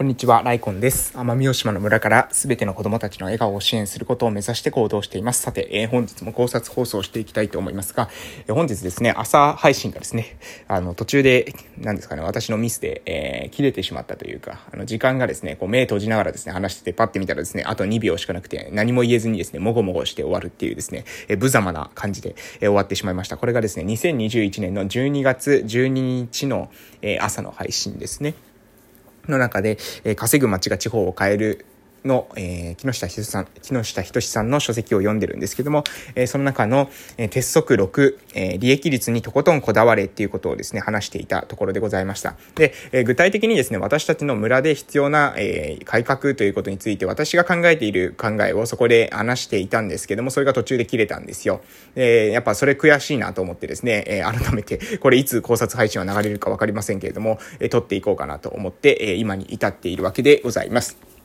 こんにちは、ライコンです。奄美大島の村からすべての子供たちの笑顔を支援することを目指して行動しています。さて、えー、本日も考察放送していきたいと思いますが、えー、本日ですね、朝配信がですね、あの、途中で、何ですかね、私のミスで、えー、切れてしまったというか、あの、時間がですね、こう、目閉じながらですね、話してて、パッて見たらですね、あと2秒しかなくて、何も言えずにですね、もごもごして終わるっていうですね、えー、無様な感じで、えー、終わってしまいました。これがですね、2021年の12月12日の、えー、朝の配信ですね。の中で、えー、稼ぐ街が地方を変えるの、えー、木下仁さん、木下仁さんの書籍を読んでるんですけども、えー、その中の、えー、鉄則6、え、利益率にとことんこだわれっていうことをですね、話していたところでございました。で、え、具体的にですね、私たちの村で必要な、え、改革ということについて私が考えている考えをそこで話していたんですけども、それが途中で切れたんですよ。え、やっぱそれ悔しいなと思ってですね、え、改めて、これいつ考察配信は流れるかわかりませんけれども、え、撮っていこうかなと思って、え、今に至っているわけでございます。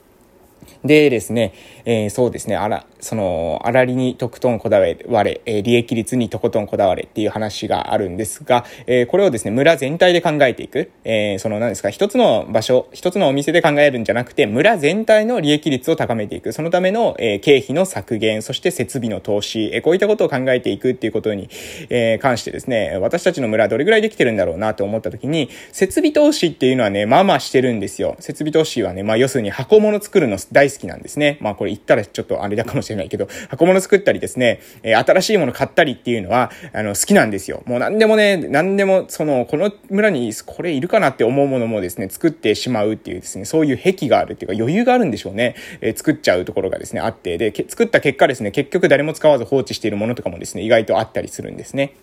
でですね、えー、そうですね、あら、その、あらりにとことんこだわれ、えー、利益率にとことんこだわれっていう話があるんですが、えー、これをですね、村全体で考えていく、えー、その何ですか、一つの場所、一つのお店で考えるんじゃなくて、村全体の利益率を高めていく、そのための、えー、経費の削減、そして設備の投資、えー、こういったことを考えていくっていうことに、えー、関してですね、私たちの村どれぐらいできてるんだろうなと思った時に、設備投資っていうのはね、まあまあしてるんですよ。設備投資はね、まあ要するに箱物作るの大好き好きなんですね。まあこれ言ったらちょっとあれだかもしれないけど、箱物作ったりですね、え、新しいもの買ったりっていうのは、あの、好きなんですよ。もう何でもね、何でも、その、この村にこれいるかなって思うものもですね、作ってしまうっていうですね、そういう癖があるっていうか余裕があるんでしょうね。えー、作っちゃうところがですね、あって、で、作った結果ですね、結局誰も使わず放置しているものとかもですね、意外とあったりするんですね。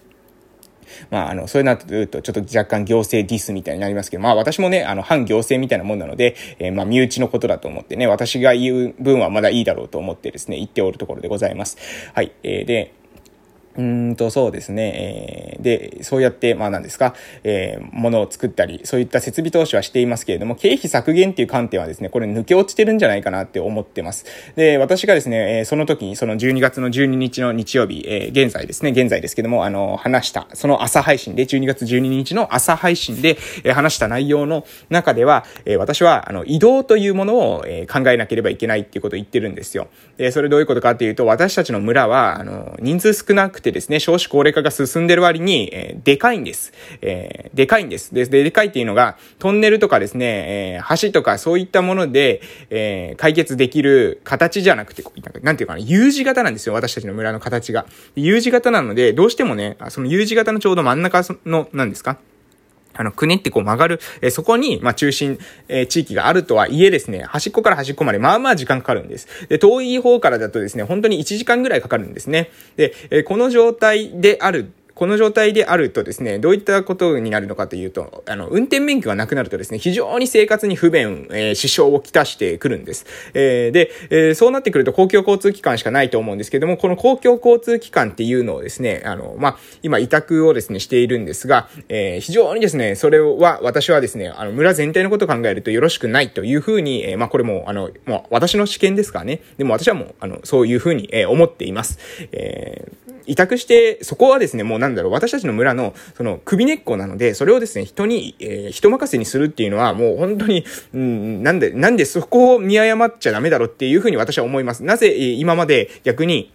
まあ、あの、そういうなってると、ちょっと若干行政ディスみたいになりますけど、まあ私もね、あの、反行政みたいなもんなので、えー、まあ、身内のことだと思ってね、私が言う分はまだいいだろうと思ってですね、言っておるところでございます。はい。えー、で、うんと、そうですね。えー、で、そうやって、まあ何ですか、えー、ものを作ったり、そういった設備投資はしていますけれども、経費削減っていう観点はですね、これ抜け落ちてるんじゃないかなって思ってます。で、私がですね、えー、その時に、その12月の12日の日曜日、えー、現在ですね、現在ですけども、あの、話した、その朝配信で、12月12日の朝配信で、えー、話した内容の中では、えー、私は、あの、移動というものを、えー、考えなければいけないっていうことを言ってるんですよ。で、それどういうことかっていうと、私たちの村は、あの、人数少なくてですね、少子高齢化が進んでる割に、えー、でかいんです。えー、でかいんです。で、でかいっていうのが、トンネルとかですね、えー、橋とかそういったもので、えー、解決できる形じゃなくて、なんていうかな、U 字型なんですよ、私たちの村の形が。U 字型なので、どうしてもね、その U 字型のちょうど真ん中の、なんですかあの、くねってこう曲がる、えー、そこに、まあ、中心、えー、地域があるとはいえですね、端っこから端っこまで、まあまあ時間かかるんです。で、遠い方からだとですね、本当に1時間ぐらいかかるんですね。で、えー、この状態であるこの状態であるとですね、どういったことになるのかというと、あの、運転免許がなくなるとですね、非常に生活に不便、えー、支障をきたしてくるんです。えー、で、えー、そうなってくると公共交通機関しかないと思うんですけども、この公共交通機関っていうのをですね、あの、まあ、今委託をですね、しているんですが、え、非常にですね、それは、私はですね、あの、村全体のことを考えるとよろしくないというふうに、え、まあ、これも、あの、まあ、私の試験ですからね。でも私はもう、あの、そういうふうに、え、思っています。えー委託して、そこはですね、もうなんだろう、私たちの村の、その、首根っこなので、それをですね、人に、えー、人任せにするっていうのは、もう本当に、うん、なんで、なんでそこを見誤っちゃダメだろうっていうふうに私は思います。なぜ、今まで逆に、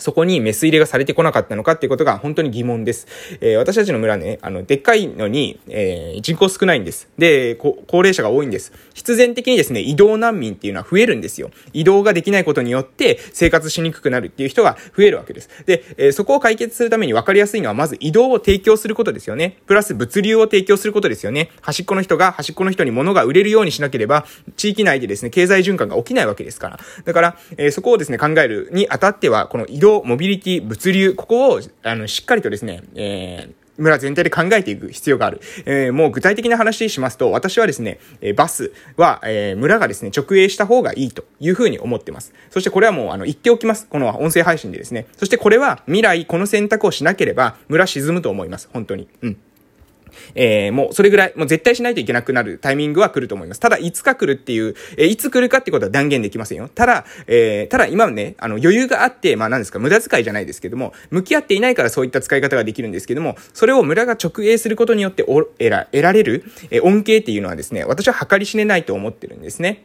そこにメス入れがされてこなかったのかっていうことが本当に疑問です。えー、私たちの村ね、あの、でっかいのに、えー、人口少ないんです。で、高齢者が多いんです。必然的にですね、移動難民っていうのは増えるんですよ。移動ができないことによって生活しにくくなるっていう人が増えるわけです。で、えー、そこを解決するために分かりやすいのは、まず移動を提供することですよね。プラス物流を提供することですよね。端っこの人が端っこの人に物が売れるようにしなければ、地域内でですね、経済循環が起きないわけですから。だから、えー、そこをですね、考えるにあたっては、この移動動、モビリティ、物流、ここを、あの、しっかりとですね、えー、村全体で考えていく必要がある。えー、もう具体的な話しますと、私はですね、えバスは、えー、村がですね、直営した方がいいというふうに思ってます。そしてこれはもう、あの、言っておきます。この音声配信でですね。そしてこれは未来、この選択をしなければ、村沈むと思います。本当に。うん。えー、もうそれぐらい、もう絶対しないといけなくなるタイミングは来ると思います。ただ、いつか来るっていう、えー、いつ来るかってことは断言できませんよ。ただ、えー、ただ今はね、あの余裕があって、まあ何ですか、無駄遣いじゃないですけども、向き合っていないからそういった使い方ができるんですけども、それを村が直営することによってお得ら得られる、え、恩恵っていうのはですね、私は計り知れないと思ってるんですね。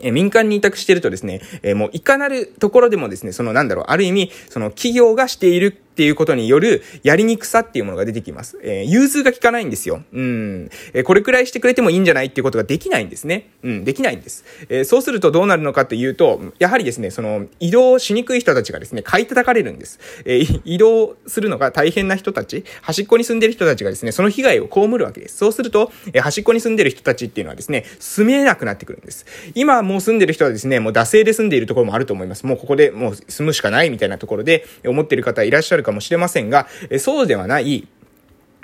え民間に委託してるとですね、えもういかなるところでもですね、そのなんだろう、ある意味、その企業がしているっていうことによるやりにくさっていうものが出てきます。えー、融通が効かないんですよ。うん。えー、これくらいしてくれてもいいんじゃないっていうことができないんですね。うん、できないんです。えー、そうするとどうなるのかというと、やはりですね、その移動しにくい人たちがですね、買い叩かれるんです。えー、移動するのが大変な人たち、端っこに住んでる人たちがですね、その被害を被るわけです。そうすると、えー、端っこに住んでる人たちっていうのはですね、住めなくなってくるんです。今もう住んでる人はですね、もう惰性で住んでいるところもあると思います。もうここでもう住むしかないみたいなところで思っている方いらっしゃるかもしれませんが、えそうではない、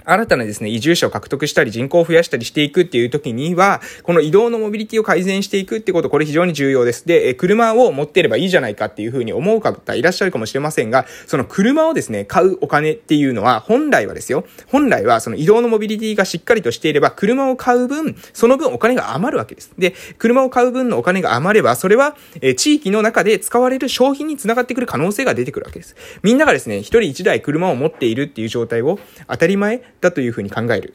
新たなですね、移住者を獲得したり人口を増やしたりしていくっていう時には、この移動のモビリティを改善していくってこと、これ非常に重要です。で、え車を持ってればいいじゃないかっていうふうに思う方いらっしゃるかもしれませんが、その車をですね、買うお金っていうのは、本来はですよ、本来はその移動のモビリティがしっかりとしていれば、車を買う分、その分お金が余るわけです。で、車を買う分のお金が余れば、それは、え地域の中で使われる商品につながってくる可能性が出てくるわけです。みんながですね、一人一台車を持っているっていう状態を当たり前だというふうに考ええる。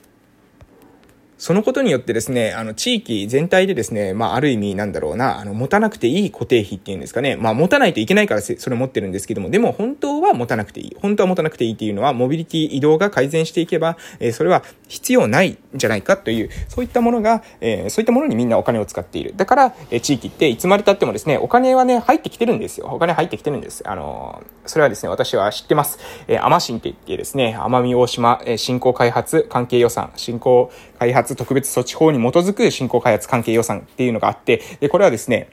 そのことによってですね、あの、地域全体でですね、まあ、ある意味なんだろうな、あの、持たなくていい固定費っていうんですかね。まあ、持たないといけないからそれ持ってるんですけども、でも本当は持たなくていい。本当は持たなくていいっていうのは、モビリティ移動が改善していけば、えー、それは必要ないんじゃないかという、そういったものが、えー、そういったものにみんなお金を使っている。だから、えー、地域っていつまで経ってもですね、お金はね、入ってきてるんですよ。お金入ってきてるんです。あのそれはですね、私は知ってます。えー、アマシンって言ってですね、奄美大島、えー、振興開発関係予算、振興開発特別措置法に基づく振興開発関係予算っていうのがあって、で、これはですね、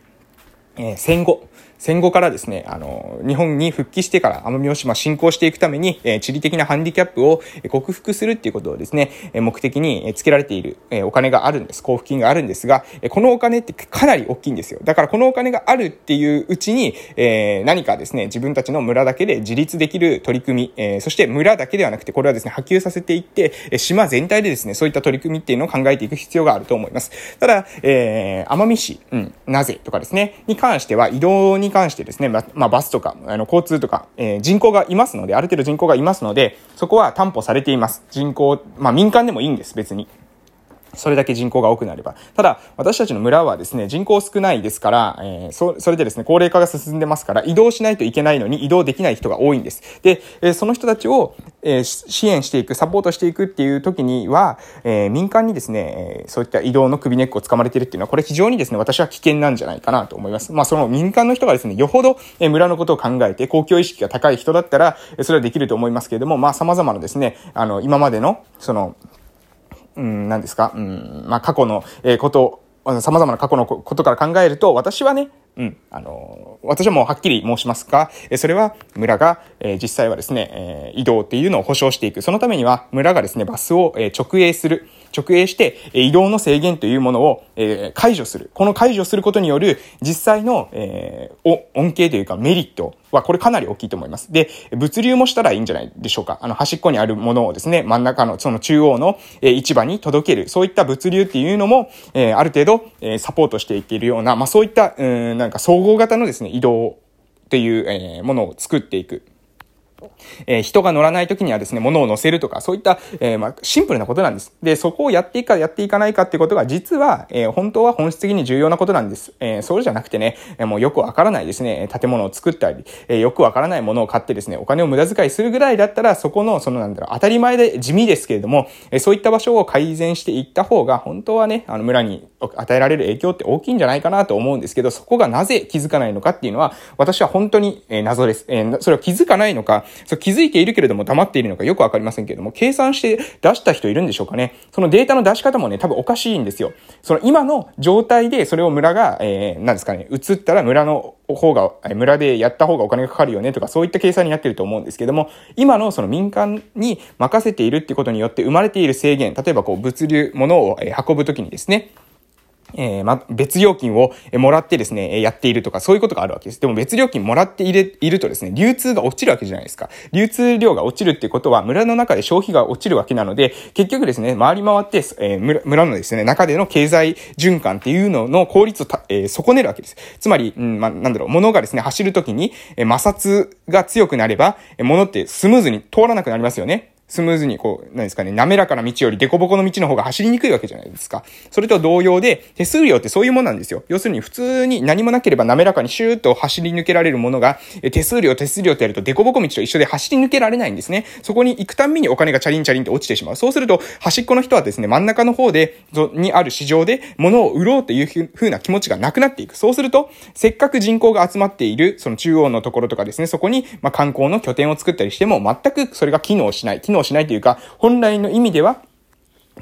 え、戦後、戦後からですね、あの、日本に復帰してから奄美大島進行していくために、え地理的なハンディキャップを克服するっていうことをですね、目的につけられている、えお金があるんです。交付金があるんですが、このお金ってかなり大きいんですよ。だからこのお金があるっていううちに、え何かですね、自分たちの村だけで自立できる取り組み、えそして村だけではなくて、これはですね、波及させていって、島全体でですね、そういった取り組みっていうのを考えていく必要があると思います。ただ、えー、奄美市、うん、なぜとかですね、に関しては、移動に関してですね、ままあ、バスとか、あの、交通とか、えー、人口がいますので、ある程度人口がいますので、そこは担保されています。人口、まあ、民間でもいいんです、別に。それだけ人口が多くなれば。ただ、私たちの村はですね、人口少ないですから、えー、そ、それでですね、高齢化が進んでますから、移動しないといけないのに移動できない人が多いんです。で、えー、その人たちを、えー、支援していく、サポートしていくっていう時には、えー、民間にですね、えー、そういった移動の首根っこを掴まれてるっていうのは、これ非常にですね、私は危険なんじゃないかなと思います。まあ、その民間の人がですね、よほど、えー、村のことを考えて、公共意識が高い人だったら、それはできると思いますけれども、まあ、様々なですね、あの、今までの、その、うん、何ですか、うん、まあ、過去の、え、こと、様々な過去のことから考えると、私はね、うん。あの、私はもうはっきり申しますが、えそれは村が、え、実際はですね、え、移動っていうのを保障していく。そのためには村がですね、バスを、え直営する。直営して、移動の制限というものを、え解除する。この解除することによる実際の、えー、恩恵というかメリットはこれかなり大きいと思います。で、物流もしたらいいんじゃないでしょうか。あの、端っこにあるものをですね、真ん中のその中央の、え市場に届ける。そういった物流っていうのも、えある程度、えサポートしていけるような、まあそういった、うん、なんか総合型のですね、移動っていう、えものを作っていく。えー、人が乗らない時にはですね、物を乗せるとか、そういった、えー、まあ、シンプルなことなんです。で、そこをやっていくかやっていかないかっていうことが、実は、えー、本当は本質的に重要なことなんです。えそうじゃなくてね、えもうよくわからないですね、建物を作ったり、えよくわからないものを買ってですね、お金を無駄遣いするぐらいだったら、そこの、そのなんだろう、当たり前で地味ですけれども、えそういった場所を改善していった方が、本当はね、あの、村に与えられる影響って大きいんじゃないかなと思うんですけど、そこがなぜ気づかないのかっていうのは、私は本当に、え謎です。えそれは気づかないのか、そう気づいているけれども黙っているのかよくわかりませんけれども、計算して出した人いるんでしょうかね。そのデータの出し方もね、多分おかしいんですよ。その今の状態でそれを村が、えー、何ですかね、移ったら村の方が、村でやった方がお金がかかるよねとか、そういった計算になってると思うんですけども、今のその民間に任せているってことによって生まれている制限、例えばこう物流、物を運ぶときにですね、えー、ま、別料金をもらってですね、やっているとか、そういうことがあるわけです。でも別料金もらっているいるとですね、流通が落ちるわけじゃないですか。流通量が落ちるっていうことは、村の中で消費が落ちるわけなので、結局ですね、回り回って、えー、村村のですね、中での経済循環っていうのの効率をた、えー、損ねるわけです。つまり、うん、まなんだろう、物がですね、走るときに、え摩擦が強くなれば、物ってスムーズに通らなくなりますよね。スムーズにこう、何ですかね、滑らかな道より凸凹の道の方が走りにくいわけじゃないですか。それと同様で、手数料ってそういうものなんですよ。要するに普通に何もなければ滑らかにシューッと走り抜けられるものが、手数料、手数料ってやると凸凹道と一緒で走り抜けられないんですね。そこに行くたんびにお金がチャリンチャリンって落ちてしまう。そうすると、端っこの人はですね、真ん中の方で、にある市場で物を売ろうというふうな気持ちがなくなっていく。そうすると、せっかく人口が集まっている、その中央のところとかですね、そこに、まあ、観光の拠点を作ったりしても、全くそれが機能しない。機能しないというか、本来の意味では、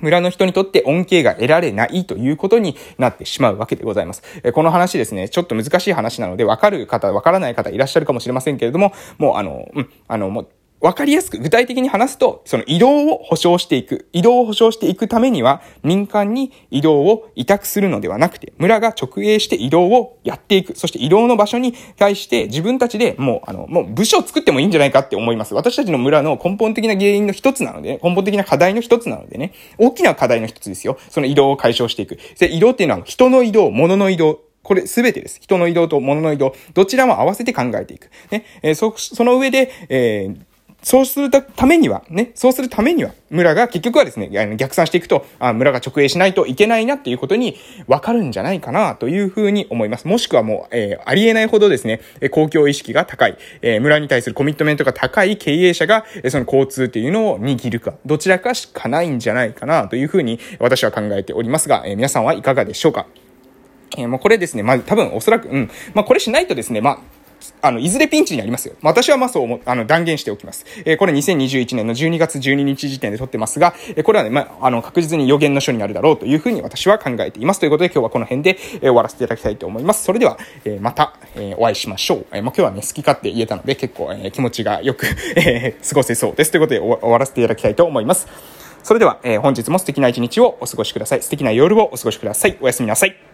村の人にとって恩恵が得られないということになってしまうわけでございます。この話ですね、ちょっと難しい話なので、わかる方、わからない方いらっしゃるかもしれませんけれども、もうあの、うん、あの、もう、わかりやすく具体的に話すと、その移動を保障していく。移動を保障していくためには、民間に移動を委託するのではなくて、村が直営して移動をやっていく。そして移動の場所に対して自分たちでもう、あの、もう部署を作ってもいいんじゃないかって思います。私たちの村の根本的な原因の一つなので、根本的な課題の一つなのでね、大きな課題の一つですよ。その移動を解消していく。で、移動っていうのは人の移動、物の移動、これすべてです。人の移動と物の移動、どちらも合わせて考えていく。ね、えー、そ、その上で、えー、そうするためには、ね、そうするためには、村が結局はですね、逆算していくと、あ村が直営しないといけないなっていうことに分かるんじゃないかなというふうに思います。もしくはもう、えー、ありえないほどですね、公共意識が高い、えー、村に対するコミットメントが高い経営者が、その交通っていうのを握るか、どちらかしかないんじゃないかなというふうに私は考えておりますが、えー、皆さんはいかがでしょうかえー、もうこれですね、まあ、多分おそらく、うん。まあ、これしないとですね、まあ、あの、いずれピンチになりますよ。私はまあそう思、あの、断言しておきます。えー、これ2021年の12月12日時点で撮ってますが、えー、これはね、まあ、あの、確実に予言の書になるだろうというふうに私は考えています。ということで今日はこの辺で、えー、終わらせていただきたいと思います。それでは、えー、また、えー、お会いしましょう。えー、まあ、今日はね、好き勝手言えたので結構、えー、気持ちがよくえー、過ごせそうです。ということで終わらせていただきたいと思います。それでは、えー、本日も素敵な一日をお過ごしください。素敵な夜をお過ごしください。おやすみなさい。